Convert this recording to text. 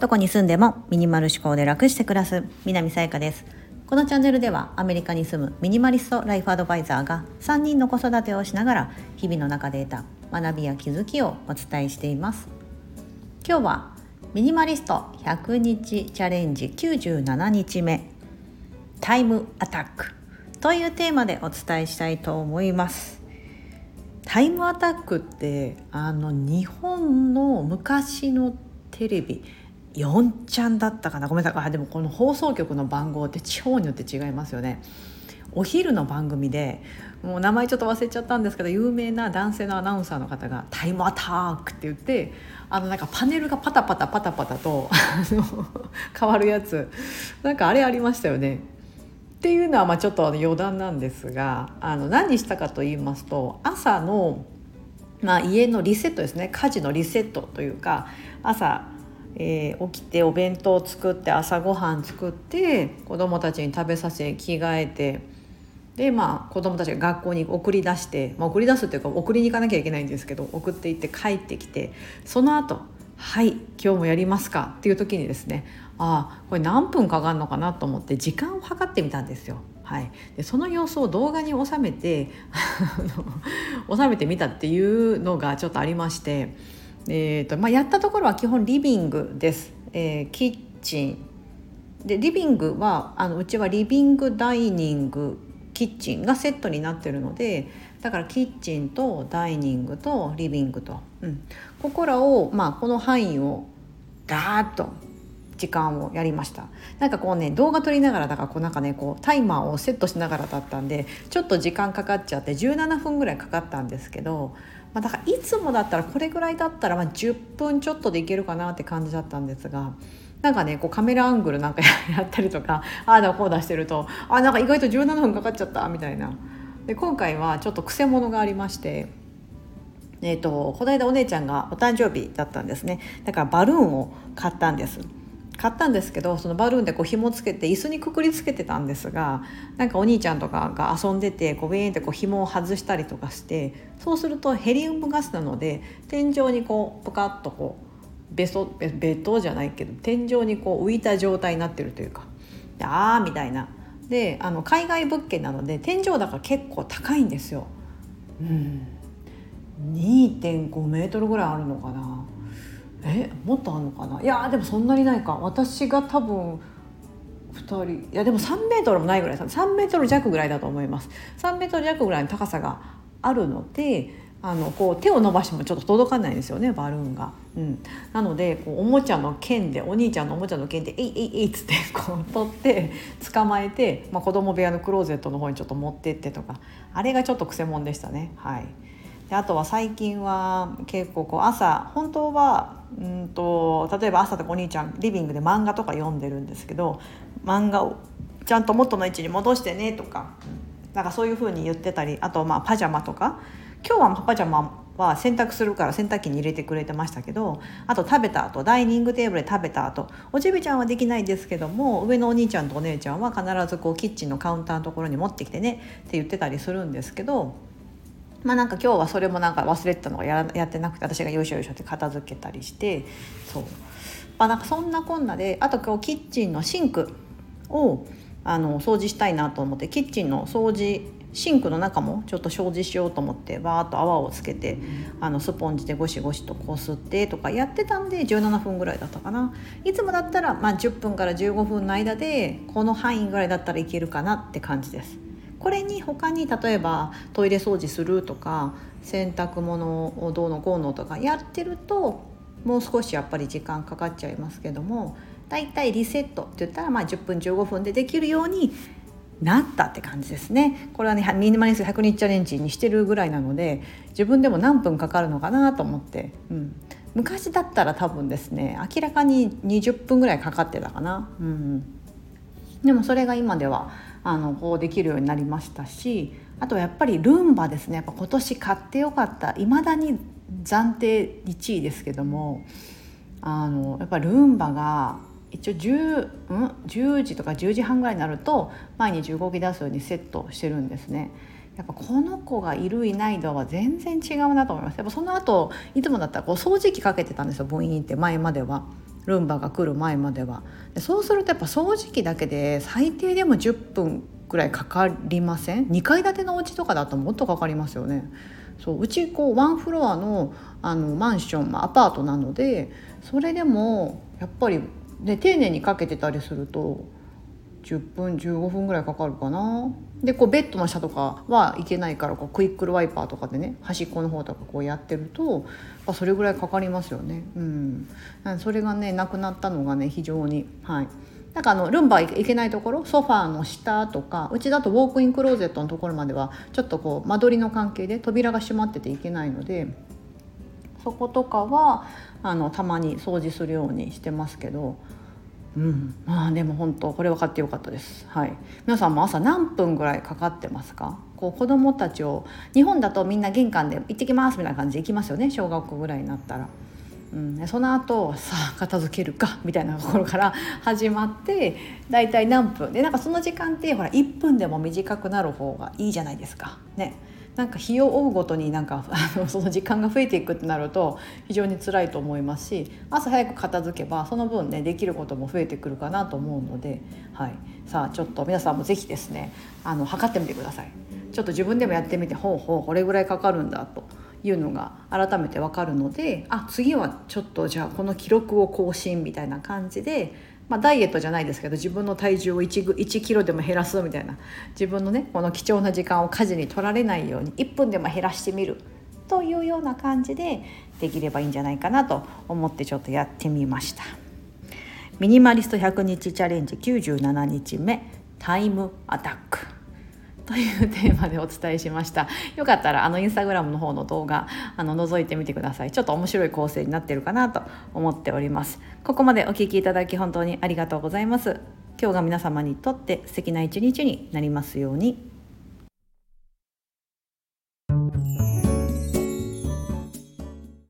どこに住んでもミニマル思考で楽して暮らす南さやかです。このチャンネルではアメリカに住むミニマリストライフアドバイザーが3人の子育てをしながら日々の中で得た学びや気づきをお伝えしています。今日はミニマリスト100日チャレンジ97日目タイムアタックというテーマでお伝えしたいと思います。タイムアタックってあの日本の昔のテレビ4ちゃんだったかな。ごめんなさい。あでもこの放送局の番号って地方によって違いますよね。お昼の番組でもう名前ちょっと忘れちゃったんですけど有名な男性のアナウンサーの方が「タイムアタック」って言ってあのなんかパネルがパタパタパタパタと 変わるやつ。なんかあれありましたよね。っていうのはまあちょっと余談なんですがあの何したかと言いますと朝の、まあ、家のリセットですね。家事のリセットというか朝えー、起きてお弁当を作って朝ごはん作って子どもたちに食べさせ着替えてでまあ子どもたちが学校に送り出して、まあ、送り出すっていうか送りに行かなきゃいけないんですけど送って行って帰ってきてその後はい今日もやりますかっていう時にですねあこれ何分かかるのかなと思って時間を計ってみたんですよ。はい、でその様子を動画に収めて 収めてみたっていうのがちょっとありまして。えーとまあ、やったところは基本リビングです、えー、キッチンでリビングはあのうちはリビングダイニングキッチンがセットになってるのでだからキッチンとダイニングとリビングと、うん、ここらを、まあ、この範囲をガーッと時間をやりました。なんかこうね動画撮りながらだからこうなんかねこうタイマーをセットしながらだったんでちょっと時間かかっちゃって17分ぐらいかかったんですけどまあ、だからいつもだったらこれぐらいだったらまあ10分ちょっとでいけるかなって感じだったんですがなんかねこうカメラアングルなんかやったりとか ああだこう出してるとあなんか意外と17分かかっちゃったみたいな。で今回はちょっとくせ者がありましてえーと、この間お姉ちゃんがお誕生日だったんですね。だからバルーンを買ったんです。買ったんですけどそのバルーンでこう紐つけて椅子にくくりつけてたんですがなんかお兄ちゃんとかが遊んでてこうビーンってこう紐を外したりとかしてそうするとヘリウムガスなので天井にこうプカッとこうベソベベトじゃないけど天井にこう浮いた状態になってるというかあーみたいな。であの海外物件なので天井高結構高いんですよ。うん。2.5メートルぐらいあるのかな。えもっとあるのかな？いやでもそんなにないか。私が多分2人いやでも3メートルもないぐらい3メートル弱ぐらいだと思います。3メートル弱ぐらいの高さがあるのであのこう手を伸ばしてもちょっと届かないんですよねバルーンが。うん、なのでこうおもちゃの剣でお兄ちゃんのおもちゃの剣で「えいえいえい」っつってこう取って捕まえて、まあ、子供部屋のクローゼットの方にちょっと持ってってとか。あれがちょっとくせ者でしたね。はい。であとは最近は結構こう朝本当はうんと例えば朝とかお兄ちゃんリビングで漫画とか読んでるんですけど漫画をちゃんと元の位置に戻してねとかなんかそういうふうに言ってたりあとまあパジャマとか今日はパジャマは洗濯するから洗濯機に入れてくれてましたけどあと食べた後ダイニングテーブルで食べた後おちびちゃんはできないですけども上のお兄ちゃんとお姉ちゃんは必ずこうキッチンのカウンターのところに持ってきてねって言ってたりするんですけどまあなんか今日はそれもなんか忘れてたのがややってなくて私がよいしょよいしょって片付けたりしてそうまあなんかそんなこんなであと今日キッチンのシンクをあの掃除したいなと思ってキッチンの掃除シンクの中もちょっと掃除しようと思ってバーッと泡をつけてあのスポンジでゴシゴシとこすってとかやってたんで17分ぐらいだったかないつもだったらまあ10分から15分の間でこの範囲ぐらいだったらいけるかなって感じです。これに他に例えばトイレ掃除するとか洗濯物をどうのこうのとかやってるともう少しやっぱり時間かかっちゃいますけどもだいたいリセットって言ったらまあ10分15分でできるようになったって感じですね。これはねミニマリスト100日チャレンジにしてるぐらいなので自分でも何分かかるのかなと思って、うん、昔だったら多分ですね明らかに20分ぐらいかかってたかな、うん、でもそれが今ではあのこうできるようになりましたしあとはやっぱりルンバですねやっぱ今年買ってよかったいまだに暫定1位ですけどもあのやっぱルンバが一応 10, ん、10時とか10時半ぐらいになると毎日動き出すようにセットしてるんですね。やっぱこの子がいるいない度は全然違うなと思いますやっぱその後いつもだったらこう掃除機かけてたんですよ母音って前までは。ルンバが来る前までは。でそうするとやっぱ掃除機だけで最低でも10分くらいかかりません？2階建てのお家とかだともっとかかりますよね。そううちこうワンフロアのあのマンション、まあ、アパートなのでそれでもやっぱり、ね、丁寧にかけてたりすると10分15分ぐらいかかるかな。でこうベッドの下とかはいけないからこうクイックルワイパーとかでね端っこの方とかこうやってるとそれぐらいかかりますよね。うん、それがねなくなったのがね非常にはいなんかあのルンバ行けないところソファーの下とかうちだとウォークインクローゼットのところまではちょっとこう間取りの関係で扉が閉まってていけないのでそことかはあのたまに掃除するようにしてますけどうん、まあでも本当これ分かってよかったです。はい。皆さんも朝何分ぐらいかかってますか？こう子供たちを日本だとみんな玄関で行ってきますみたいな感じで行きますよね？小学校ぐらいになったら。うん、その後さあ片付けるかみたいなところから始まってだいたい何分？でなんかその時間ってほら1分でも短くなる方がいいじゃないですか。ね。なんか日を追うごとになんか あのその時間が増えていくってなると非常に辛いと思いますし朝早く片付けばその分ねできることも増えてくるかなと思うので、はい、さあちょっと皆さんも是非ですねあの測ってみてください。ちょっと自分でもやってみてほうほうこれぐらいかかるんだというのが改めて分かるのであ次はちょっとじゃあこの記録を更新みたいな感じでまあ、ダイエットじゃないですけど自分の体重を 1, 1キロでも減らすみたいな。自分のねこの貴重な時間を家事に取られないように1分でも減らしてみる。というような感じでできればいいんじゃないかなと思ってちょっとやってみました。ミニマリスト100日チャレンジ97日目タイムアタック。というテーマでお伝えしました。よかったらあのインスタグラムの方の動画あの覗いてみてください。ちょっと面白い構成になってるかなと思っております。ここまでお聴きいただき本当にありがとうございます。今日が皆様にとって素敵な一日になりますように。